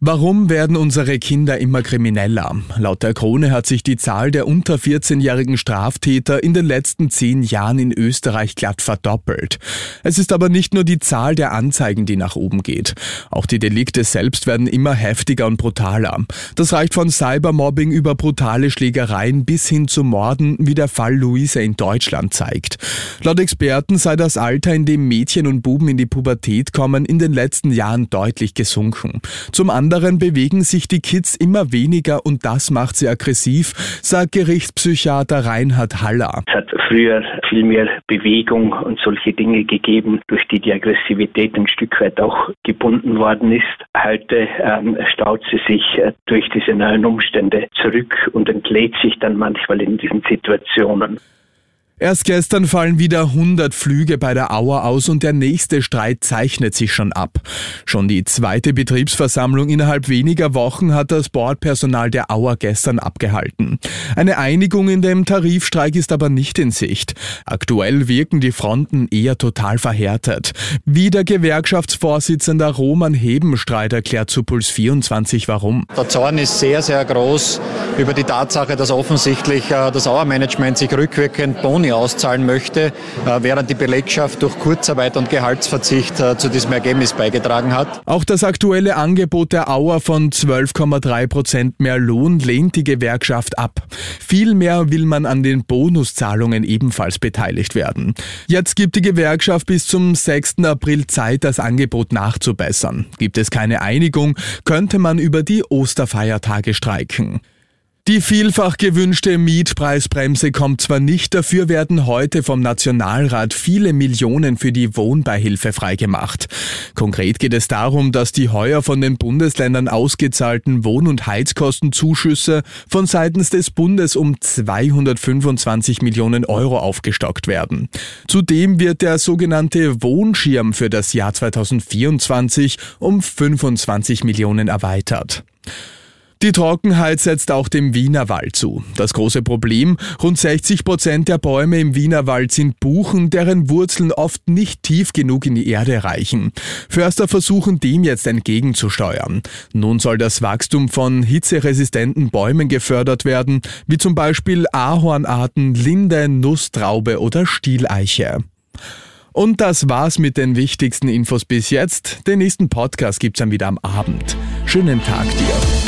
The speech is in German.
Warum werden unsere Kinder immer krimineller? Laut der Krone hat sich die Zahl der unter 14-jährigen Straftäter in den letzten zehn Jahren in Österreich glatt verdoppelt. Es ist aber nicht nur die Zahl der Anzeigen, die nach oben geht. Auch die Delikte selbst werden immer heftiger und brutaler. Das reicht von Cybermobbing über brutale Schlägereien bis hin zu Morden, wie der Fall Luisa in Deutschland zeigt. Laut Experten sei das Alter, in dem Mädchen und Buben in die Pubertät kommen, in den letzten Jahren deutlich gesunken. Zum anderen bewegen sich die Kids immer weniger und das macht sie aggressiv, sagt Gerichtspsychiater Reinhard Haller. Es hat früher viel mehr Bewegung und solche Dinge gegeben, durch die die Aggressivität ein Stück weit auch gebunden worden ist. Heute ähm, staut sie sich äh, durch diese neuen Umstände zurück und entlädt sich dann manchmal in diesen Situationen. Erst gestern fallen wieder 100 Flüge bei der Auer aus und der nächste Streit zeichnet sich schon ab. Schon die zweite Betriebsversammlung innerhalb weniger Wochen hat das Bordpersonal der Auer gestern abgehalten. Eine Einigung in dem Tarifstreik ist aber nicht in Sicht. Aktuell wirken die Fronten eher total verhärtet. Wie der Gewerkschaftsvorsitzende Roman Hebenstreit erklärt zu Puls 24 warum. Der Zorn ist sehr, sehr groß über die Tatsache, dass offensichtlich äh, das Auer-Management sich rückwirkend Boni Boni auszahlen möchte, äh, während die Belegschaft durch Kurzarbeit und Gehaltsverzicht äh, zu diesem Ergebnis beigetragen hat. Auch das aktuelle Angebot der Auer von 12,3 Prozent mehr Lohn lehnt die Gewerkschaft ab. Vielmehr will man an den Bonuszahlungen ebenfalls beteiligt werden. Jetzt gibt die Gewerkschaft bis zum 6. April Zeit, das Angebot nachzubessern. Gibt es keine Einigung, könnte man über die Osterfeiertage streiken. Die vielfach gewünschte Mietpreisbremse kommt zwar nicht, dafür werden heute vom Nationalrat viele Millionen für die Wohnbeihilfe freigemacht. Konkret geht es darum, dass die heuer von den Bundesländern ausgezahlten Wohn- und Heizkostenzuschüsse von seitens des Bundes um 225 Millionen Euro aufgestockt werden. Zudem wird der sogenannte Wohnschirm für das Jahr 2024 um 25 Millionen erweitert. Die Trockenheit setzt auch dem Wienerwald zu. Das große Problem, rund 60 Prozent der Bäume im Wienerwald sind Buchen, deren Wurzeln oft nicht tief genug in die Erde reichen. Förster versuchen dem jetzt entgegenzusteuern. Nun soll das Wachstum von hitzeresistenten Bäumen gefördert werden, wie zum Beispiel Ahornarten, Linde, Nusstraube oder Stieleiche. Und das war's mit den wichtigsten Infos bis jetzt. Den nächsten Podcast gibt's dann wieder am Abend. Schönen Tag dir.